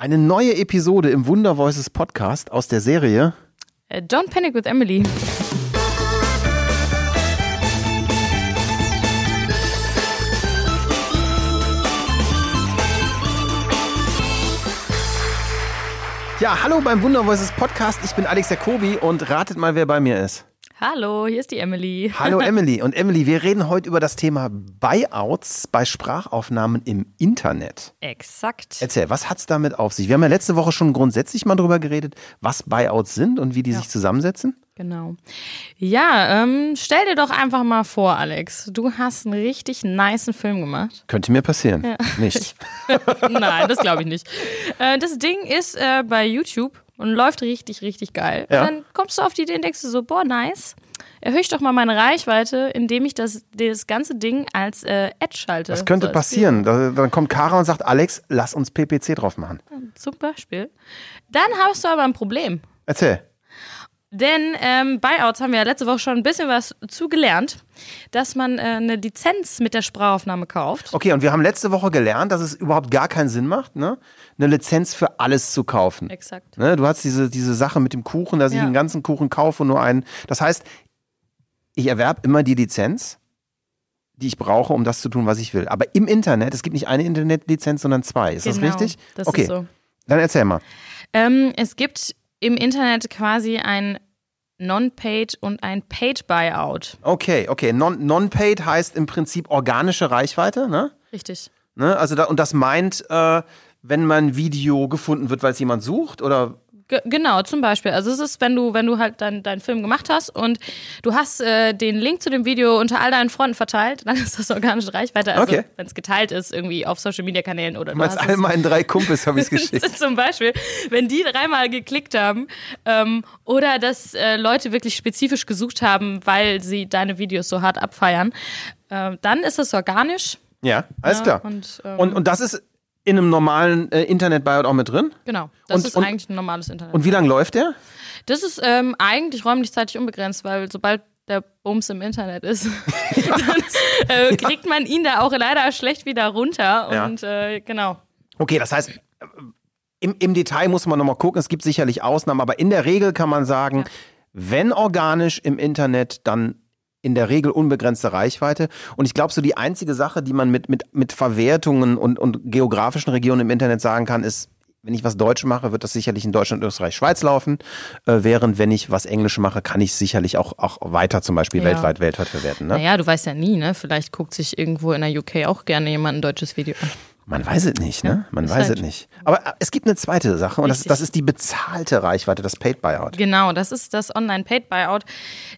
Eine neue Episode im Wunder Voices Podcast aus der Serie Äh, Don't Panic with Emily. Ja, hallo beim Wunder Voices Podcast. Ich bin Alex Jacobi und ratet mal, wer bei mir ist. Hallo, hier ist die Emily. Hallo Emily. Und Emily, wir reden heute über das Thema Buyouts bei Sprachaufnahmen im Internet. Exakt. Erzähl, was hat's damit auf sich? Wir haben ja letzte Woche schon grundsätzlich mal drüber geredet, was Buyouts sind und wie die Ja. sich zusammensetzen. Genau. Ja, ähm, stell dir doch einfach mal vor, Alex. Du hast einen richtig nicen Film gemacht. Könnte mir passieren. Nicht. Nein, das glaube ich nicht. Äh, das Ding ist äh, bei YouTube und läuft richtig, richtig geil. Ja. Und dann kommst du auf die Idee und denkst du so, boah, nice. Erhöhe ich doch mal meine Reichweite, indem ich das, das ganze Ding als äh, Ad schalte. Das könnte So passieren. Da, dann kommt Kara und sagt, Alex, lass uns PPC drauf machen. Zum Beispiel. Dann hast du aber ein Problem. Erzähl. Denn ähm, Buyouts haben wir ja letzte Woche schon ein bisschen was zugelernt, dass man äh, eine Lizenz mit der Sprachaufnahme kauft. Okay, und wir haben letzte Woche gelernt, dass es überhaupt gar keinen Sinn macht, ne? eine Lizenz für alles zu kaufen. Exakt. Ne? Du hast diese, diese Sache mit dem Kuchen, dass ich Ja. den ganzen Kuchen kaufe und nur einen. Das heißt, ich erwerbe immer die Lizenz, die ich brauche, um das zu tun, was ich will. Aber im Internet, es gibt nicht eine Internetlizenz, sondern zwei. Ist das Genau, richtig? Das okay, ist so. dann erzähl mal. Ähm, es gibt im Internet quasi ein Non-Paid und ein Paid-Buyout. Okay, okay. Non- Non-paid heißt im Prinzip organische Reichweite, ne? Richtig. ne? Also da, und das meint, äh, wenn mein Video gefunden wird, weil es jemand sucht, oder Ge genau, zum Beispiel. Also es ist, wenn du, wenn du halt dein, deinen Film gemacht hast und du hast äh, den Link zu dem Video unter all deinen Freunden verteilt, dann ist das organische Reichweite. Also Okay. wenn es geteilt ist, irgendwie auf Social Media Kanälen oder du hast all es meinen drei Kumpels habe ich es geschickt. zum Beispiel, wenn die dreimal geklickt haben ähm, oder dass äh, Leute wirklich spezifisch gesucht haben, weil sie deine Videos so hart abfeiern, äh, dann ist das organisch. Ja, alles Ja, klar. und, ähm, Und, und das ist in einem normalen äh, Internet-Buyout auch mit drin? Genau, das Und- ist und- eigentlich ein normales Internet. Und wie lange läuft der? das ist ähm, eigentlich räumlich zeitlich unbegrenzt, weil sobald der Bums im Internet ist, dann äh, kriegt man ihn da auch leider schlecht wieder runter. Ja. Und äh, genau. Okay, das heißt, im, im Detail muss man nochmal gucken. Es gibt sicherlich Ausnahmen, aber in der Regel kann man sagen, wenn organisch im Internet, dann in der Regel unbegrenzte Reichweite. Und ich glaube, so die einzige Sache, die man mit, mit, mit Verwertungen und, und geografischen Regionen im Internet sagen kann, ist, wenn ich was Deutsch mache, wird das sicherlich in Deutschland, Österreich, Schweiz laufen. Äh, während wenn ich was Englisch mache, kann ich sicherlich auch, auch weiter zum Beispiel Ja. weltweit, weltweit verwerten. Ne? Naja, du weißt ja nie, ne? Vielleicht guckt sich irgendwo in der UK auch gerne jemand ein deutsches Video an. Man weiß es nicht, ne? Man ist weiß halt- es nicht. Aber äh, es gibt eine zweite Sache und das, das ist die bezahlte Reichweite, das Paid Buyout. Genau, das ist das Online-Paid-Buyout.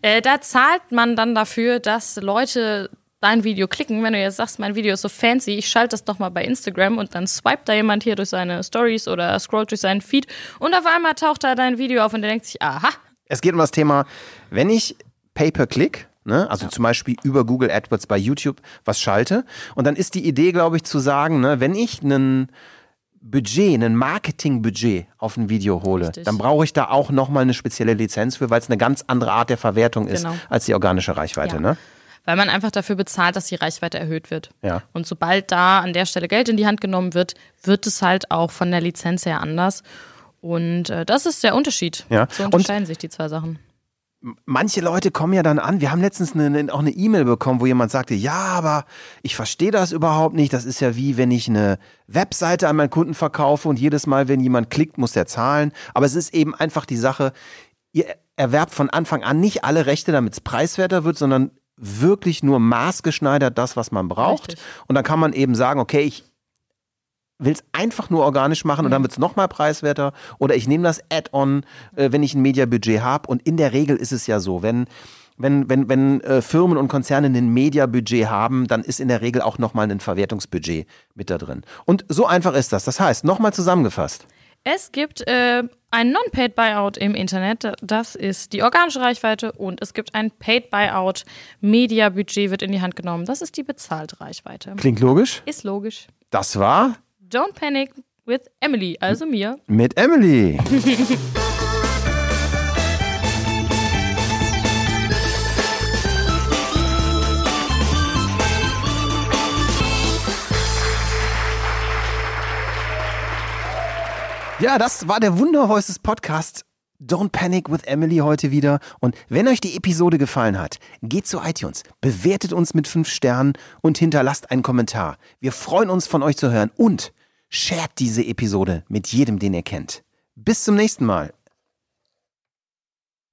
Äh, da zahlt man dann dafür, dass Leute dein Video klicken. Wenn du jetzt sagst, mein Video ist so fancy, ich schalte das doch mal bei Instagram und dann swipet da jemand hier durch seine Stories oder scrollt durch seinen Feed und auf einmal taucht da dein Video auf und der denkt sich, aha, Es geht um das Thema, wenn ich Pay-per-Click, ne, also zum Beispiel über Google AdWords bei YouTube was schalte und dann ist die Idee, glaube ich, zu sagen, ne, wenn ich einen Budget, ein Marketingbudget auf ein Video hole, Richtig. dann brauche ich da auch nochmal eine spezielle Lizenz für, weil es eine ganz andere Art der Verwertung ist Genau. als die organische Reichweite. Ja. Ne? weil man einfach dafür bezahlt, dass die Reichweite erhöht wird. Ja. Und sobald da an der Stelle Geld in die Hand genommen wird, wird es halt auch von der Lizenz her anders. Und äh, das ist der Unterschied. Ja. So Und- unterscheiden sich die zwei Sachen. Manche Leute kommen ja dann an. Wir haben letztens eine, auch eine E-Mail bekommen, wo jemand sagte, ja, aber ich verstehe das überhaupt nicht. Das ist ja wie, wenn ich eine Webseite an meinen Kunden verkaufe und jedes Mal, wenn jemand klickt, muss der zahlen. Aber es ist eben einfach die Sache, ihr erwerbt von Anfang an nicht alle Rechte, damit es preiswerter wird, sondern wirklich nur maßgeschneidert das, was man braucht. Richtig. Und dann kann man eben sagen, okay, ich will es einfach nur organisch machen und dann wird es nochmal preiswerter. Oder ich nehme das Add-on, äh, wenn ich ein Mediabudget habe. Und in der Regel ist es ja so, wenn, wenn, wenn, wenn äh, Firmen und Konzerne ein Mediabudget haben, dann ist in der Regel auch nochmal ein Verwertungsbudget mit da drin. Und so einfach ist das. Das heißt, nochmal zusammengefasst. Es gibt äh, ein Non-Paid Buyout im Internet, das ist die organische Reichweite und es gibt ein Paid Buyout, Media-Budget wird in die Hand genommen, das ist die bezahlte Reichweite. Klingt logisch? Ist logisch. Das war Don't Panic with Emily, also mir. Mit Emily. Ja, das war der Wundervoices Podcast Don't Panic with Emily heute wieder. Und wenn euch die Episode gefallen hat, geht zu iTunes, bewertet uns mit 5 Sternen und hinterlasst einen Kommentar. Wir freuen uns von euch zu hören und Shared diese Episode mit jedem, den ihr kennt. Bis zum nächsten Mal